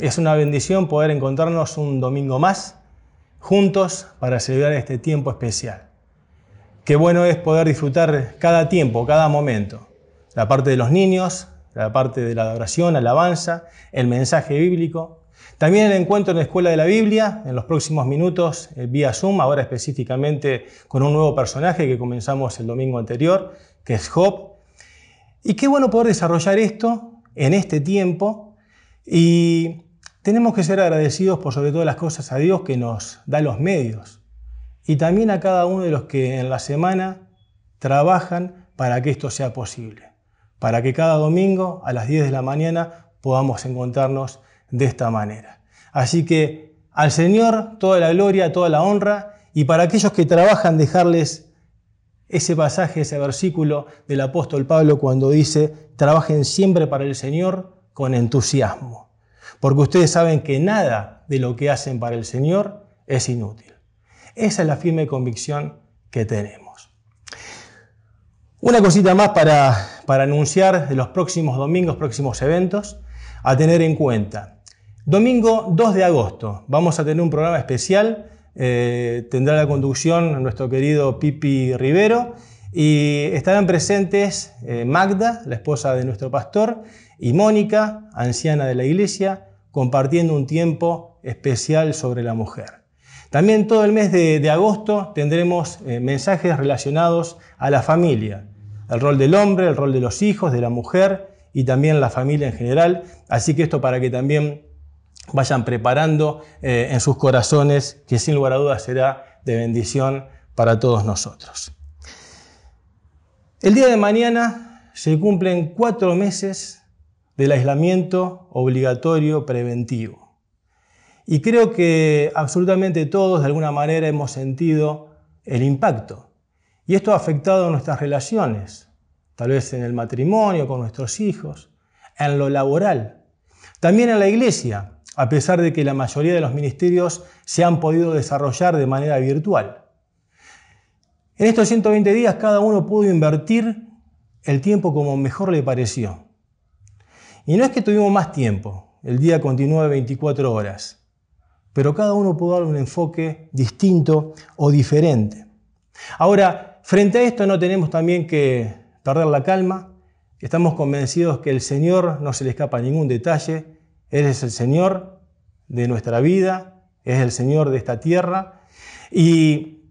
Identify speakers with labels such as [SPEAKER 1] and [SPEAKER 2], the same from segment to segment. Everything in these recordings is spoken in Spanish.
[SPEAKER 1] Es una bendición poder encontrarnos un domingo más juntos para celebrar este tiempo especial. Qué bueno es poder disfrutar cada tiempo, cada momento. La parte de los niños, la parte de la adoración, alabanza, el mensaje bíblico. También el encuentro en la Escuela de la Biblia, en los próximos minutos, eh, vía Zoom, ahora específicamente con un nuevo personaje que comenzamos el domingo anterior, que es Job. Y qué bueno poder desarrollar esto en este tiempo y tenemos que ser agradecidos por sobre todas las cosas a Dios que nos da los medios y también a cada uno de los que en la semana trabajan para que esto sea posible, para que cada domingo a las 10 de la mañana podamos encontrarnos de esta manera. Así que al Señor toda la gloria, toda la honra y para aquellos que trabajan dejarles ese pasaje, ese versículo del apóstol Pablo cuando dice, trabajen siempre para el Señor con entusiasmo, porque ustedes saben que nada de lo que hacen para el Señor es inútil. Esa es la firme convicción que tenemos. Una cosita más para, para anunciar de los próximos domingos, próximos eventos, a tener en cuenta. Domingo 2 de agosto vamos a tener un programa especial eh, tendrá la conducción nuestro querido Pipi Rivero y estarán presentes eh, Magda, la esposa de nuestro pastor, y Mónica, anciana de la iglesia, compartiendo un tiempo especial sobre la mujer. También todo el mes de, agosto tendremos eh, mensajes relacionados a la familia, el rol del hombre, el rol de los hijos, de la mujer y también la familia en general. Así que esto para que también vayan preparando eh, en sus corazones, que sin lugar a dudas será de bendición para todos nosotros. El día de mañana se cumplen cuatro meses del aislamiento obligatorio preventivo. Y creo que absolutamente todos de alguna manera hemos sentido el impacto. Y esto ha afectado nuestras relaciones, tal vez en el matrimonio, con nuestros hijos, en lo laboral, también en la iglesia, a pesar de que la mayoría de los ministerios se han podido desarrollar de manera virtual. En estos 120 días cada uno pudo invertir el tiempo como mejor le pareció. Y no es que tuvimos más tiempo, el día continúa de 24 horas, pero cada uno pudo dar un enfoque distinto o diferente. Ahora, frente a esto no tenemos también que perder la calma, estamos convencidos que el Señor no se le escapa ningún detalle, él es el Señor de nuestra vida, es el Señor de esta tierra. Y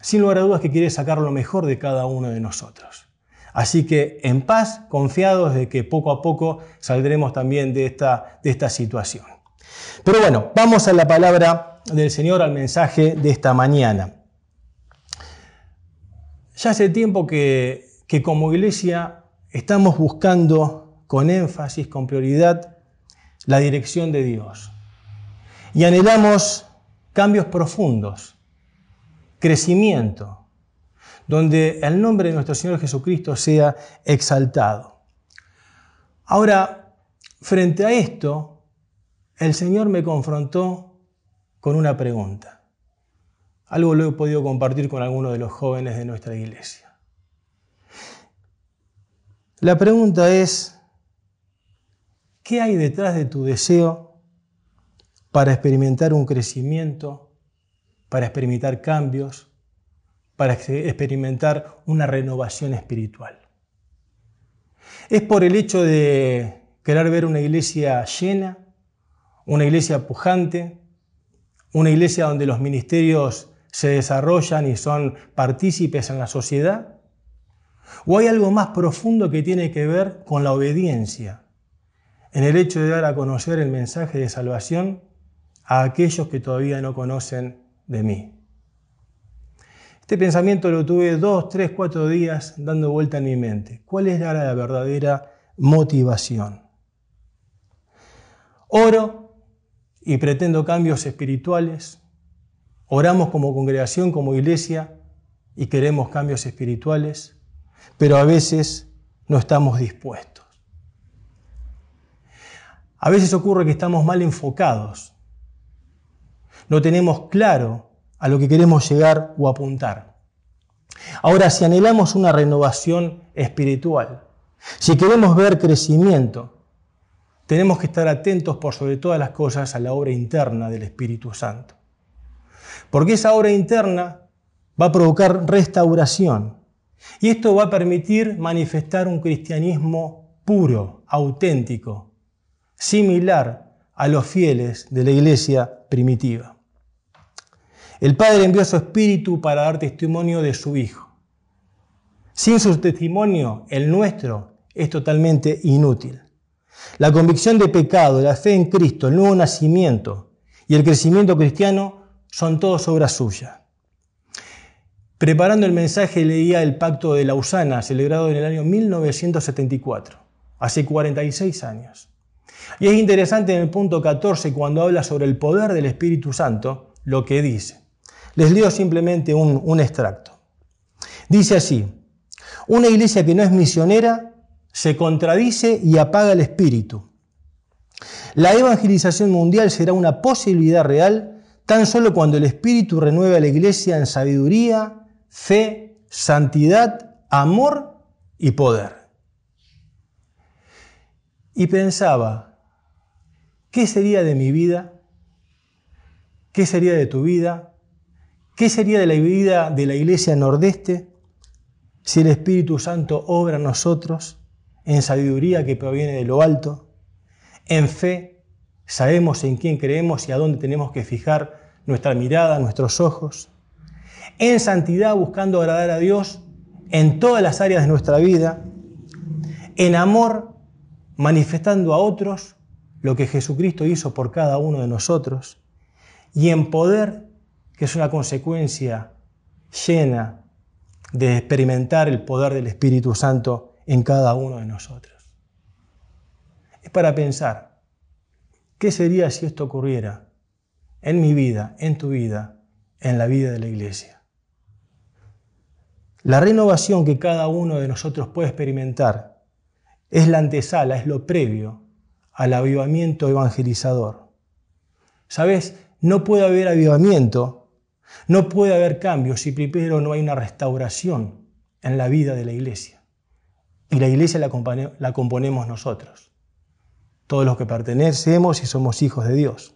[SPEAKER 1] sin lugar a dudas que quiere sacar lo mejor de cada uno de nosotros. Así que en paz, confiados de que poco a poco saldremos también de esta, de esta situación. Pero bueno, vamos a la palabra del Señor, al mensaje de esta mañana. Ya hace tiempo que, que como iglesia estamos buscando con énfasis, con prioridad, la dirección de Dios. Y anhelamos cambios profundos, crecimiento, donde el nombre de nuestro Señor Jesucristo sea exaltado. Ahora, frente a esto, el Señor me confrontó con una pregunta. Algo lo he podido compartir con algunos de los jóvenes de nuestra iglesia. La pregunta es, ¿Qué hay detrás de tu deseo para experimentar un crecimiento, para experimentar cambios, para experimentar una renovación espiritual? ¿Es por el hecho de querer ver una iglesia llena, una iglesia pujante, una iglesia donde los ministerios se desarrollan y son partícipes en la sociedad? ¿O hay algo más profundo que tiene que ver con la obediencia, en el hecho de dar a conocer el mensaje de salvación a aquellos que todavía no conocen de mí. Este pensamiento lo tuve dos, tres, cuatro días dando vuelta en mi mente. ¿Cuál es la verdadera motivación? Oro y pretendo cambios espirituales. Oramos como congregación, como iglesia y queremos cambios espirituales, pero a veces no estamos dispuestos. A veces ocurre que estamos mal enfocados. No tenemos claro a lo que queremos llegar o apuntar. Ahora, si anhelamos una renovación espiritual, si queremos ver crecimiento, tenemos que estar atentos por sobre todas las cosas a la obra interna del Espíritu Santo. Porque esa obra interna va a provocar restauración y esto va a permitir manifestar un cristianismo puro, auténtico, similar a los fieles de la iglesia primitiva. El Padre envió su Espíritu para dar testimonio de su Hijo. Sin su testimonio, el nuestro es totalmente inútil. La convicción de pecado, la fe en Cristo, el nuevo nacimiento y el crecimiento cristiano son todos obras suyas. Preparando el mensaje leía el Pacto de Lausana, celebrado en el año 1974, hace 46 años. Y es interesante en el punto 14, cuando habla sobre el poder del Espíritu Santo, lo que dice. Les leo simplemente un, extracto. Dice así, una iglesia que no es misionera se contradice y apaga el espíritu. La evangelización mundial será una posibilidad real tan solo cuando el espíritu renueve a la iglesia en sabiduría, fe, santidad, amor y poder. Y pensaba, ¿qué sería de mi vida? ¿Qué sería de tu vida? ¿Qué sería de la vida de la iglesia nordeste si el Espíritu Santo obra en nosotros? en sabiduría que proviene de lo alto, en fe sabemos en quién creemos y a dónde tenemos que fijar nuestra mirada, nuestros ojos, en santidad buscando agradar a Dios en todas las áreas de nuestra vida, en amor manifestando a otros lo que Jesucristo hizo por cada uno de nosotros, y en poder, que es una consecuencia llena de experimentar el poder del Espíritu Santo en cada uno de nosotros. Es para pensar, ¿qué sería si esto ocurriera en mi vida, en tu vida, en la vida de la iglesia? La renovación que cada uno de nosotros puede experimentar es la antesala, es lo previo al avivamiento evangelizador. ¿Sabes? No puede haber avivamiento, no puede haber cambio si primero no hay una restauración en la vida de la iglesia. Y la iglesia la, componemos nosotros, todos los que pertenecemos y somos hijos de Dios.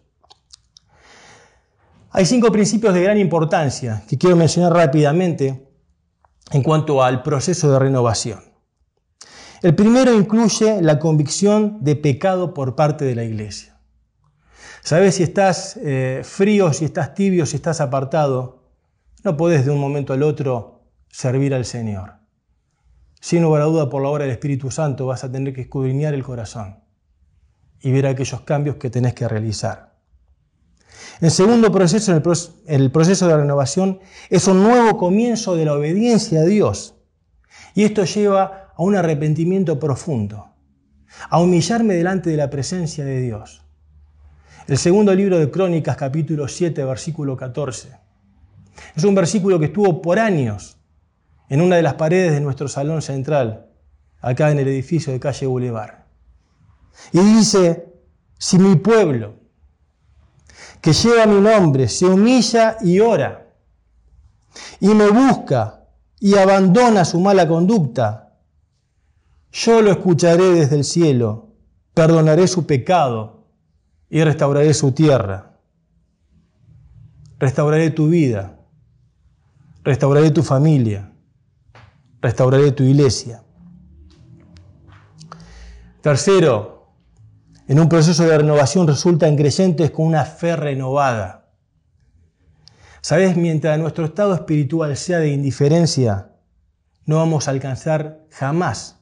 [SPEAKER 1] Hay cinco principios de gran importancia que quiero mencionar rápidamente en cuanto al proceso de renovación. El primero incluye la convicción de pecado por parte de la iglesia. Sabes, si estás eh, frío, si estás tibio, si estás apartado, no puedes de un momento al otro servir al Señor. Sin lugar a duda, por la obra del Espíritu Santo vas a tener que escudriñar el corazón y ver aquellos cambios que tenés que realizar. El segundo proceso, el proceso de renovación, es un nuevo comienzo de la obediencia a Dios. Y esto lleva a un arrepentimiento profundo, a humillarme delante de la presencia de Dios. El segundo libro de Crónicas, capítulo 7, versículo 14. Es un versículo que estuvo por años en una de las paredes de nuestro salón central, acá en el edificio de calle Boulevard. Y dice, si mi pueblo, que lleva mi nombre, se humilla y ora, y me busca y abandona su mala conducta, yo lo escucharé desde el cielo, perdonaré su pecado y restauraré su tierra. Restauraré tu vida, restauraré tu familia, restauraré tu iglesia. Tercero, en un proceso de renovación resulta en creyentes con una fe renovada. ¿Sabes? Mientras nuestro estado espiritual sea de indiferencia, no vamos a alcanzar jamás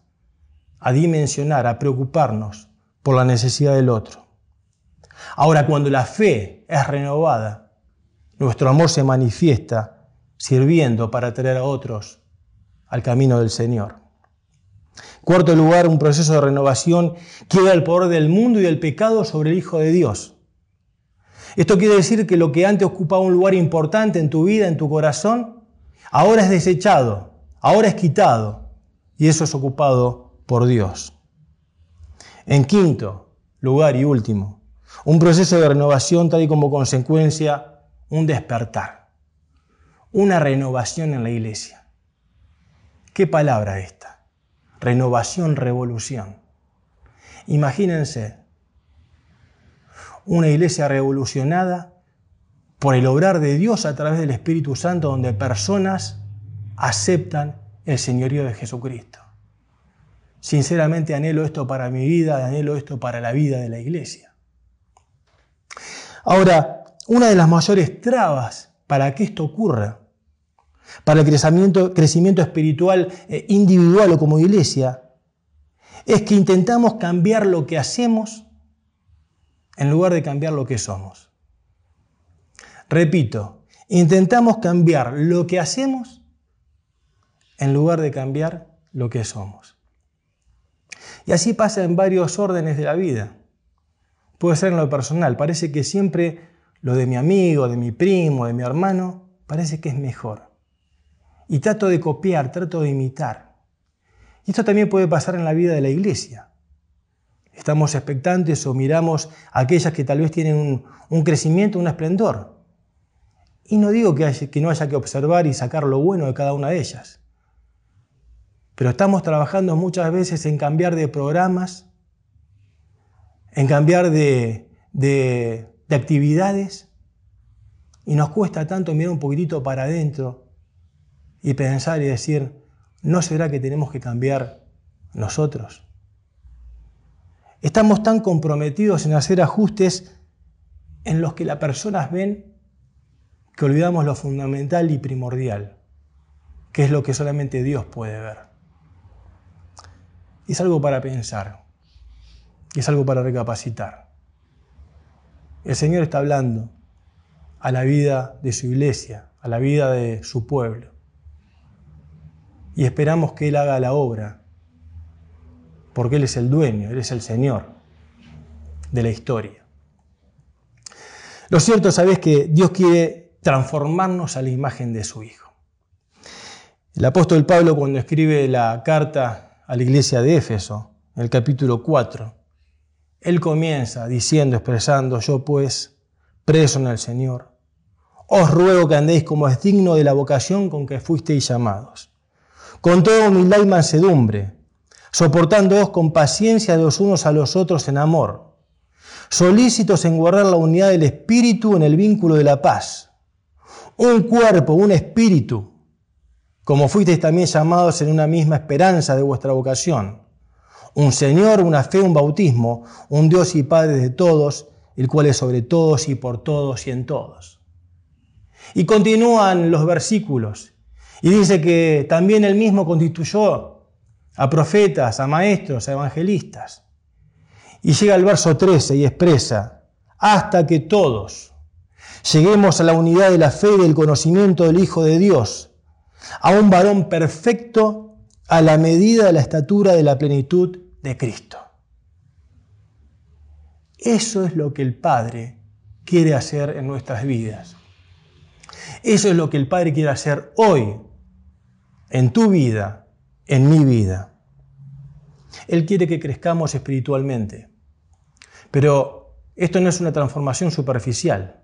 [SPEAKER 1] a dimensionar, a preocuparnos por la necesidad del otro. Ahora, cuando la fe es renovada, nuestro amor se manifiesta sirviendo para traer a otros al camino del Señor. Cuarto lugar, un proceso de renovación que da el poder del mundo y del pecado sobre el Hijo de Dios. Esto quiere decir que lo que antes ocupaba un lugar importante en tu vida, en tu corazón, ahora es desechado, ahora es quitado y eso es ocupado por Dios. En quinto lugar y último, un proceso de renovación tal y como consecuencia un despertar, una renovación en la iglesia. ¿Qué palabra esta? Renovación, revolución. Imagínense una iglesia revolucionada por el obrar de Dios a través del Espíritu Santo, donde personas aceptan el señorío de Jesucristo. Sinceramente anhelo esto para mi vida, anhelo esto para la vida de la iglesia. Ahora, una de las mayores trabas para que esto ocurra, para el crecimiento, espiritual eh, individual o como iglesia, es que intentamos cambiar lo que hacemos en lugar de cambiar lo que somos. Repito, intentamos cambiar lo que hacemos en lugar de cambiar lo que somos. Y así pasa en varios órdenes de la vida. Puede ser en lo personal, parece que siempre lo de mi amigo, de mi primo, de mi hermano, parece que es mejor. Y trato de copiar, trato de imitar. Y esto también puede pasar en la vida de la iglesia. Estamos expectantes o miramos a aquellas que tal vez tienen un, crecimiento, un esplendor. Y no digo que, que no haya que observar y sacar lo bueno de cada una de ellas. Pero estamos trabajando muchas veces en cambiar de programas, en cambiar de, de, de actividades, y nos cuesta tanto mirar un poquitito para adentro y pensar y decir, ¿no será que tenemos que cambiar nosotros? Estamos tan comprometidos en hacer ajustes en los que las personas ven que olvidamos lo fundamental y primordial, que es lo que solamente Dios puede ver. Es algo para pensar, es algo para recapacitar. El Señor está hablando a la vida de su iglesia, a la vida de su pueblo. Y esperamos que Él haga la obra, porque Él es el dueño, Él es el Señor de la historia. Lo cierto, sabes que Dios quiere transformarnos a la imagen de su Hijo. El apóstol Pablo cuando escribe la carta a la iglesia de Éfeso, en el capítulo 4, él comienza diciendo, expresando, yo pues, preso en el Señor, os ruego que andéis como es digno de la vocación con que fuisteis llamados, con toda humildad y mansedumbre, soportándoos con paciencia de los unos a los otros en amor, solícitos en guardar la unidad del Espíritu en el vínculo de la paz. Un cuerpo, un espíritu, como fuisteis también llamados en una misma esperanza de vuestra vocación. Un Señor, una fe, un bautismo, un Dios y Padre de todos, el cual es sobre todos y por todos y en todos. Y continúan los versículos y dice que también él mismo constituyó a profetas, a maestros, a evangelistas. Y llega al verso 13 y expresa, hasta que todos, Lleguemos a la unidad de la fe y del conocimiento del Hijo de Dios, a un varón perfecto a la medida de la estatura de la plenitud de Cristo. Eso es lo que el Padre quiere hacer en nuestras vidas. Eso es lo que el Padre quiere hacer hoy, en tu vida, en mi vida. Él quiere que crezcamos espiritualmente. Pero esto no es una transformación superficial.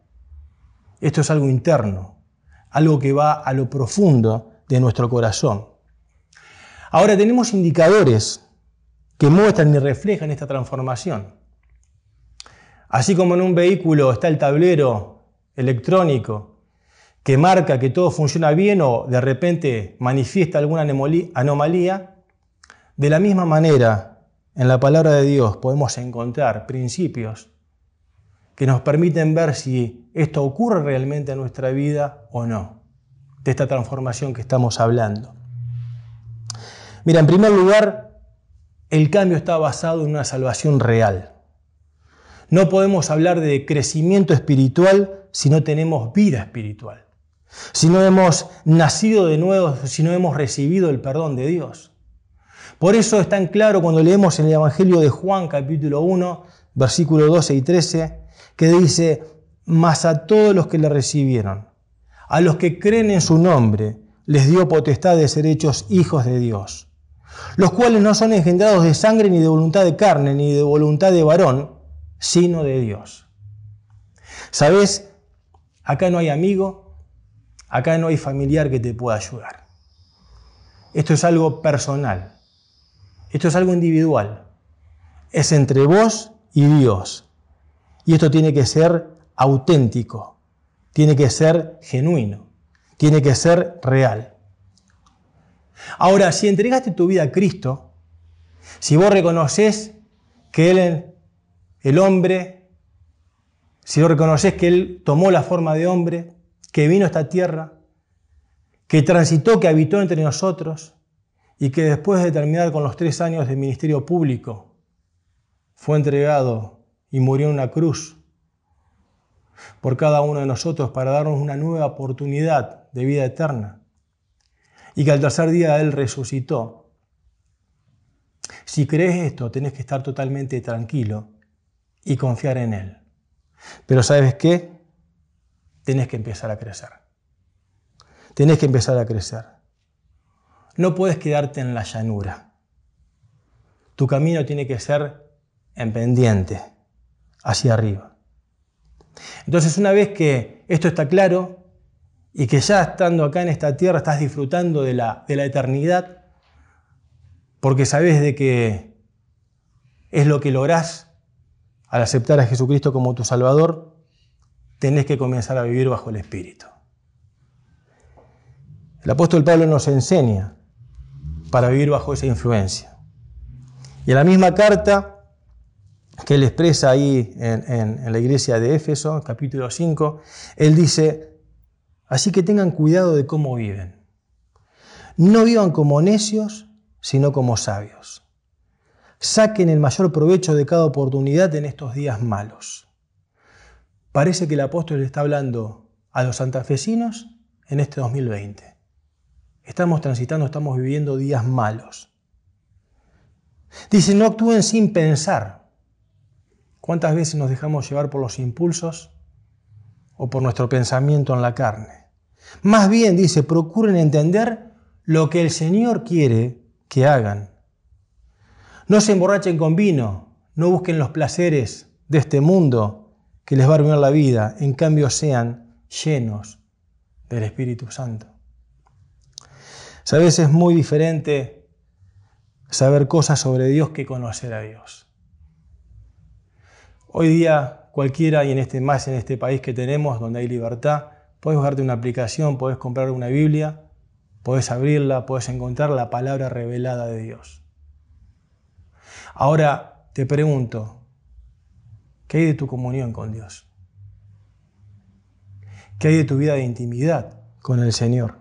[SPEAKER 1] Esto es algo interno, algo que va a lo profundo de nuestro corazón. Ahora tenemos indicadores que muestran y reflejan esta transformación. Así como en un vehículo está el tablero electrónico que marca que todo funciona bien o de repente manifiesta alguna anomalía, de la misma manera en la palabra de Dios podemos encontrar principios que nos permiten ver si esto ocurre realmente en nuestra vida o no, de esta transformación que estamos hablando. Mira, en primer lugar, el cambio está basado en una salvación real. No podemos hablar de crecimiento espiritual si no tenemos vida espiritual, si no hemos nacido de nuevo, si no hemos recibido el perdón de Dios. Por eso es tan claro cuando leemos en el Evangelio de Juan capítulo 1, versículo 12 y 13, que dice, mas a todos los que le recibieron, a los que creen en su nombre, les dio potestad de ser hechos hijos de Dios, los cuales no son engendrados de sangre ni de voluntad de carne, ni de voluntad de varón, sino de Dios. ¿Sabes? Acá no hay amigo, acá no hay familiar que te pueda ayudar. Esto es algo personal, esto es algo individual, es entre vos y Dios. Y esto tiene que ser auténtico, tiene que ser genuino, tiene que ser real. Ahora, si entregaste tu vida a Cristo, si vos reconoces que Él, el hombre, si vos reconoces que Él tomó la forma de hombre, que vino a esta tierra, que transitó, que habitó entre nosotros y que después de terminar con los tres años de ministerio público, fue entregado y murió en una cruz por cada uno de nosotros para darnos una nueva oportunidad de vida eterna. Y que al tercer día Él resucitó. Si crees esto, tenés que estar totalmente tranquilo y confiar en Él. Pero ¿sabes qué? Tenés que empezar a crecer. Tenés que empezar a crecer. No puedes quedarte en la llanura. Tu camino tiene que ser en pendiente, hacia arriba. Entonces, una vez que esto está claro y que ya estando acá en esta tierra estás disfrutando de la, de la eternidad, porque sabes de que es lo que lográs al aceptar a Jesucristo como tu Salvador, tenés que comenzar a vivir bajo el Espíritu. El apóstol Pablo nos enseña para vivir bajo esa influencia. Y en la misma carta que él expresa ahí en, la iglesia de Éfeso, capítulo 5, él dice, así que tengan cuidado de cómo viven. No vivan como necios, sino como sabios. Saquen el mayor provecho de cada oportunidad en estos días malos. Parece que el apóstol está hablando a los santafesinos en este 2020. Estamos transitando, estamos viviendo días malos. Dice, no actúen sin pensar. ¿Cuántas veces nos dejamos llevar por los impulsos o por nuestro pensamiento en la carne? Más bien, dice, procuren entender lo que el Señor quiere que hagan. No se emborrachen con vino, no busquen los placeres de este mundo que les va a arruinar la vida, en cambio sean llenos del Espíritu Santo. Sabes, es muy diferente saber cosas sobre Dios que conocer a Dios. Hoy día cualquiera, y en este, más en este país que tenemos, donde hay libertad, puedes bajarte una aplicación, puedes comprar una Biblia, puedes abrirla, puedes encontrar la palabra revelada de Dios. Ahora te pregunto, ¿qué hay de tu comunión con Dios? ¿Qué hay de tu vida de intimidad con el Señor?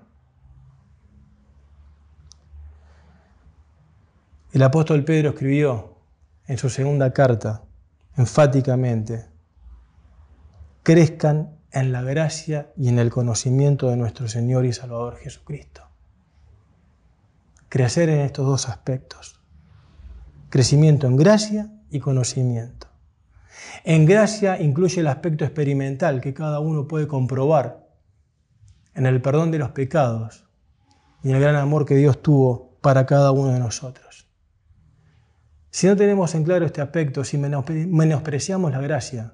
[SPEAKER 1] El apóstol Pedro escribió en su segunda carta, enfáticamente, crezcan en la gracia y en el conocimiento de nuestro Señor y Salvador Jesucristo. Crecer en estos dos aspectos. Crecimiento en gracia y conocimiento. En gracia incluye el aspecto experimental que cada uno puede comprobar en el perdón de los pecados y en el gran amor que Dios tuvo para cada uno de nosotros. Si no tenemos en claro este aspecto, si menospreciamos la gracia,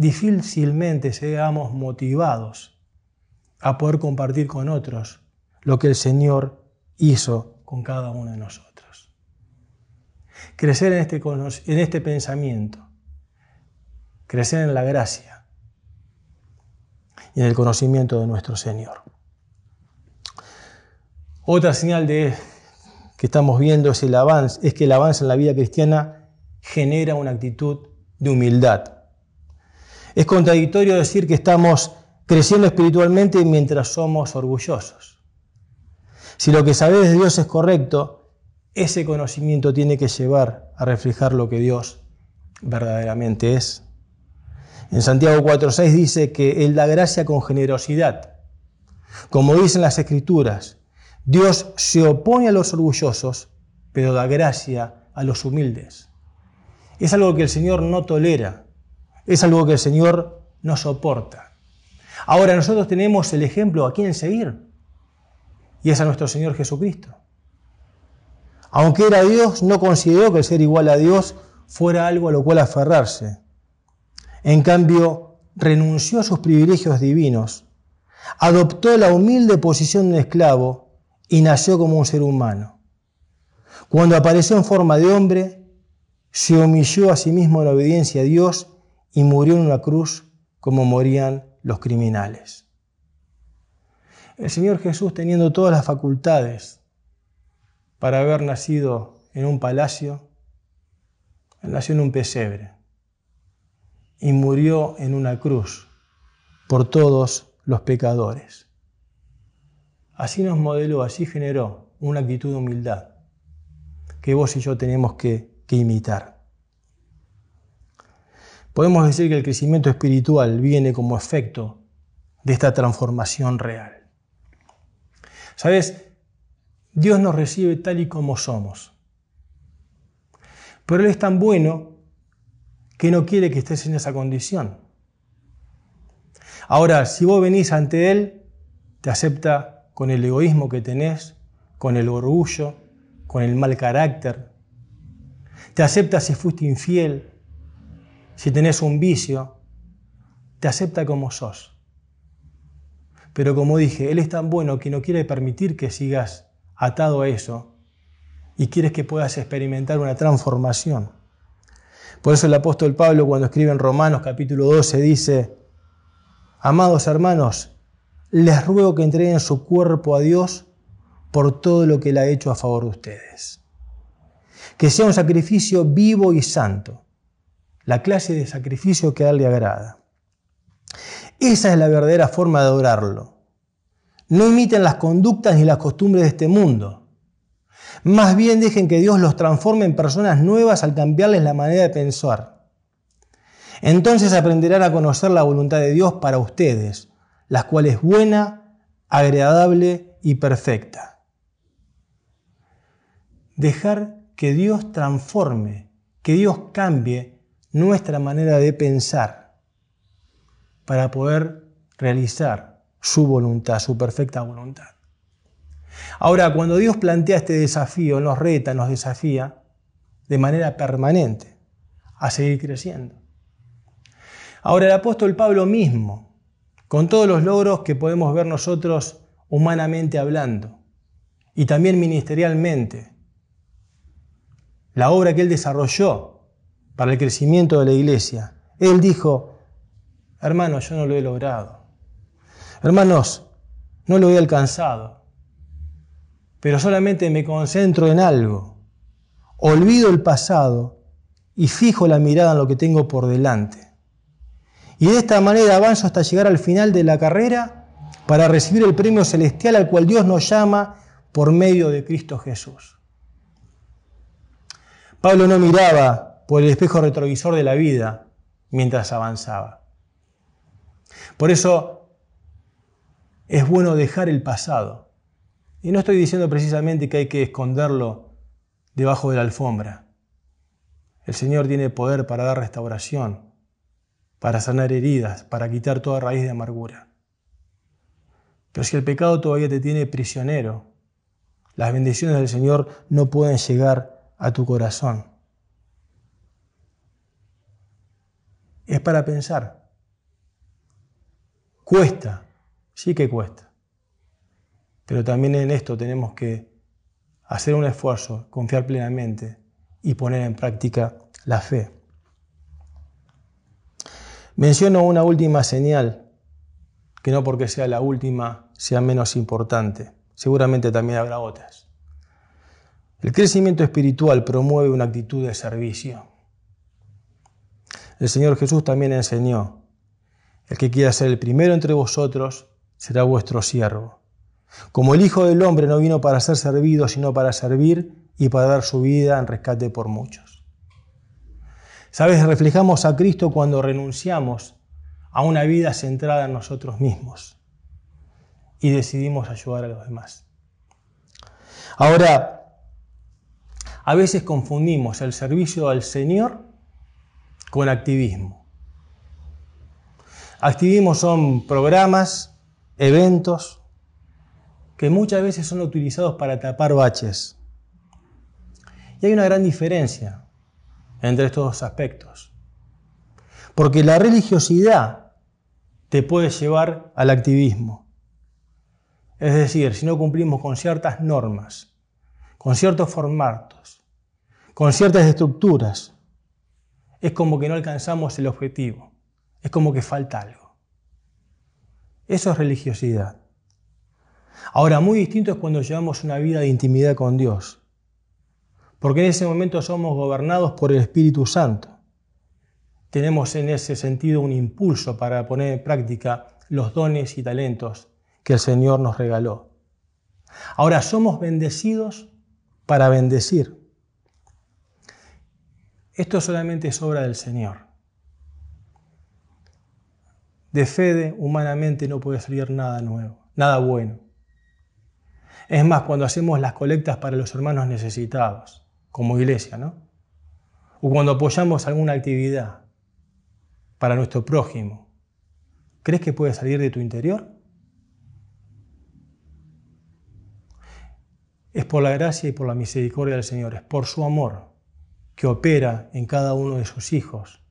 [SPEAKER 1] difícilmente seamos motivados a poder compartir con otros lo que el Señor hizo con cada uno de nosotros. Crecer en este, en este pensamiento, crecer en la gracia y en el conocimiento de nuestro Señor. Otra señal de que estamos viendo es, el avance, es que el avance en la vida cristiana genera una actitud de humildad. Es contradictorio decir que estamos creciendo espiritualmente mientras somos orgullosos. Si lo que sabes de Dios es correcto, ese conocimiento tiene que llevar a reflejar lo que Dios verdaderamente es. En Santiago 4.6 dice que Él da gracia con generosidad. Como dicen las Escrituras, Dios se opone a los orgullosos, pero da gracia a los humildes. Es algo que el Señor no tolera, es algo que el Señor no soporta. Ahora nosotros tenemos el ejemplo a quién seguir, y es a nuestro Señor Jesucristo. Aunque era Dios, no consideró que ser igual a Dios fuera algo a lo cual aferrarse. En cambio, renunció a sus privilegios divinos, adoptó la humilde posición de esclavo y nació como un ser humano. Cuando apareció en forma de hombre, se humilló a sí mismo en obediencia a Dios y murió en una cruz como morían los criminales. El Señor Jesús, teniendo todas las facultades para haber nacido en un palacio, nació en un pesebre y murió en una cruz por todos los pecadores. Así nos modeló, así generó una actitud de humildad que vos y yo tenemos que, que imitar. Podemos decir que el crecimiento espiritual viene como efecto de esta transformación real. ¿Sabes? Dios nos recibe tal y como somos. Pero Él es tan bueno que no quiere que estés en esa condición. Ahora, si vos venís ante Él, te acepta con el egoísmo que tenés, con el orgullo, con el mal carácter. Te acepta si fuiste infiel, si tenés un vicio. Te acepta como sos. Pero como dije, Él es tan bueno que no quiere permitir que sigas atado a eso y quieres que puedas experimentar una transformación. Por eso el apóstol Pablo cuando escribe en Romanos capítulo 12 dice, Amados hermanos, les ruego que entreguen su cuerpo a Dios por todo lo que Él ha hecho a favor de ustedes. Que sea un sacrificio vivo y santo, la clase de sacrificio que a Él le agrada. Esa es la verdadera forma de adorarlo. No imiten las conductas ni las costumbres de este mundo. Más bien dejen que Dios los transforme en personas nuevas al cambiarles la manera de pensar. Entonces aprenderán a conocer la voluntad de Dios para ustedes, la cual es buena, agradable y perfecta. Dejar que Dios transforme, que Dios cambie nuestra manera de pensar para poder realizar su voluntad, su perfecta voluntad. Ahora, cuando Dios plantea este desafío, nos reta, nos desafía de manera permanente a seguir creciendo. Ahora el apóstol Pablo mismo, con todos los logros que podemos ver nosotros humanamente hablando y también ministerialmente, la obra que él desarrolló para el crecimiento de la iglesia, él dijo, hermanos, yo no lo he logrado. Hermanos, no lo he alcanzado, pero solamente me concentro en algo. Olvido el pasado y fijo la mirada en lo que tengo por delante. Y de esta manera avanzo hasta llegar al final de la carrera para recibir el premio celestial al cual Dios nos llama por medio de Cristo Jesús. Pablo no miraba por el espejo retrovisor de la vida mientras avanzaba. Por eso es bueno dejar el pasado. Y no estoy diciendo precisamente que hay que esconderlo debajo de la alfombra. El Señor tiene poder para dar restauración, para sanar heridas, para quitar toda raíz de amargura. Pero si el pecado todavía te tiene prisionero, las bendiciones del Señor no pueden llegar a tu corazón. Es para pensar. Cuesta, sí que cuesta. Pero también en esto tenemos que hacer un esfuerzo, confiar plenamente y poner en práctica la fe. Menciono una última señal, que no porque sea la última sea menos importante. Seguramente también habrá otras. El crecimiento espiritual promueve una actitud de servicio. El Señor Jesús también enseñó, el que quiera ser el primero entre vosotros será vuestro siervo. Como el Hijo del Hombre no vino para ser servido, sino para servir y para dar su vida en rescate por muchos. ¿Sabes? Reflejamos a Cristo cuando renunciamos a una vida centrada en nosotros mismos y decidimos ayudar a los demás. Ahora, a veces confundimos el servicio al Señor con activismo. Activismo son programas, eventos, que muchas veces son utilizados para tapar baches. Y hay una gran diferencia entre estos dos aspectos. Porque la religiosidad te puede llevar al activismo. Es decir, si no cumplimos con ciertas normas, con ciertos formatos, con ciertas estructuras, es como que no alcanzamos el objetivo, es como que falta algo. Eso es religiosidad. Ahora, muy distinto es cuando llevamos una vida de intimidad con Dios, porque en ese momento somos gobernados por el Espíritu Santo. Tenemos en ese sentido un impulso para poner en práctica los dones y talentos que el Señor nos regaló. Ahora somos bendecidos para bendecir. Esto solamente es obra del Señor. De Fede humanamente no puede salir nada nuevo, nada bueno. Es más, cuando hacemos las colectas para los hermanos necesitados, como iglesia, ¿no? O cuando apoyamos alguna actividad para nuestro prójimo, ¿crees que puede salir de tu interior? Es por la gracia y por la misericordia del Señor, es por su amor que opera en cada uno de sus hijos.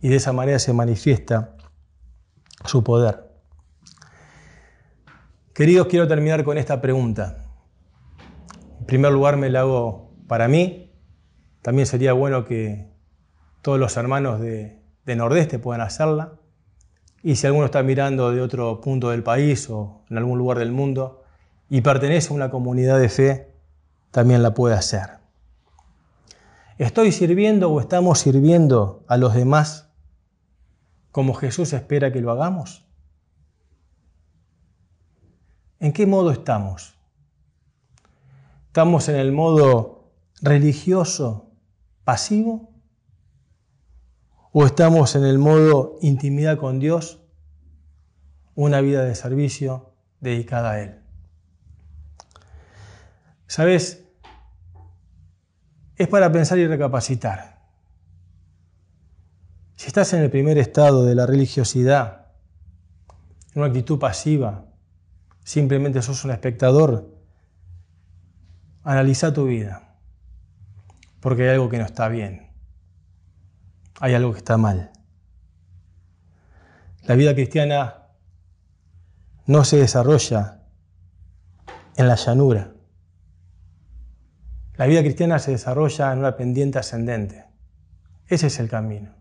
[SPEAKER 1] Y de esa manera se manifiesta su poder. Queridos, quiero terminar con esta pregunta. En primer lugar me la hago para mí. También sería bueno que todos los hermanos de, de Nordeste puedan hacerla. Y si alguno está mirando de otro punto del país o en algún lugar del mundo y pertenece a una comunidad de fe, también la puede hacer. ¿Estoy sirviendo o estamos sirviendo a los demás como Jesús espera que lo hagamos? ¿En qué modo estamos? ¿Estamos en el modo religioso pasivo? ¿O estamos en el modo intimidad con Dios? Una vida de servicio dedicada a Él. ¿Sabes? Es para pensar y recapacitar. Si estás en el primer estado de la religiosidad, en una actitud pasiva, simplemente sos un espectador, analiza tu vida, porque hay algo que no está bien, hay algo que está mal. La vida cristiana no se desarrolla en la llanura. La vida cristiana se desarrolla en una pendiente ascendente. Ese es el camino.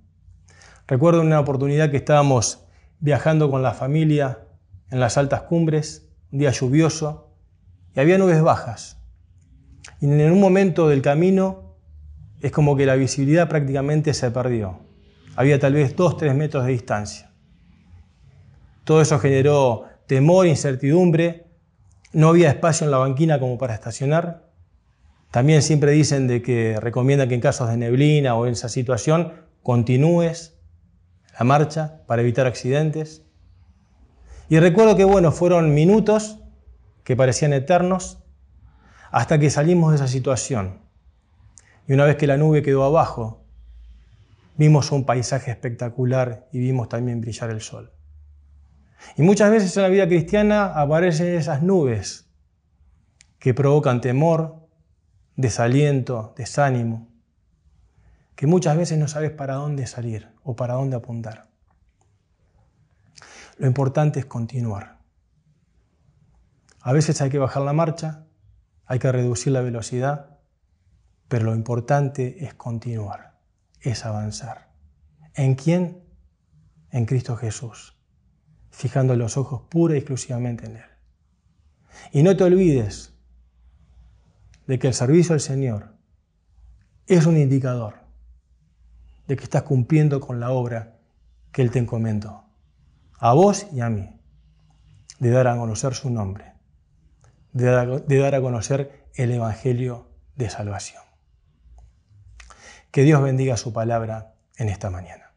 [SPEAKER 1] Recuerdo una oportunidad que estábamos viajando con la familia en las altas cumbres un día lluvioso, y había nubes bajas. Y en un momento del camino es como que la visibilidad prácticamente se perdió. Había tal vez dos, tres metros de distancia. Todo eso generó temor, incertidumbre. No había espacio en la banquina como para estacionar. También siempre dicen de que recomiendan que en casos de neblina o en esa situación continúes la marcha para evitar accidentes. Y recuerdo que, bueno, fueron minutos que parecían eternos hasta que salimos de esa situación. Y una vez que la nube quedó abajo, vimos un paisaje espectacular y vimos también brillar el sol. Y muchas veces en la vida cristiana aparecen esas nubes que provocan temor, desaliento, desánimo, que muchas veces no sabes para dónde salir o para dónde apuntar. Lo importante es continuar. A veces hay que bajar la marcha, hay que reducir la velocidad, pero lo importante es continuar, es avanzar. ¿En quién? En Cristo Jesús, fijando los ojos pura y exclusivamente en Él. Y no te olvides de que el servicio al Señor es un indicador de que estás cumpliendo con la obra que Él te encomendó a vos y a mí, de dar a conocer su nombre, de dar, a conocer el Evangelio de salvación. Que Dios bendiga su palabra en esta mañana.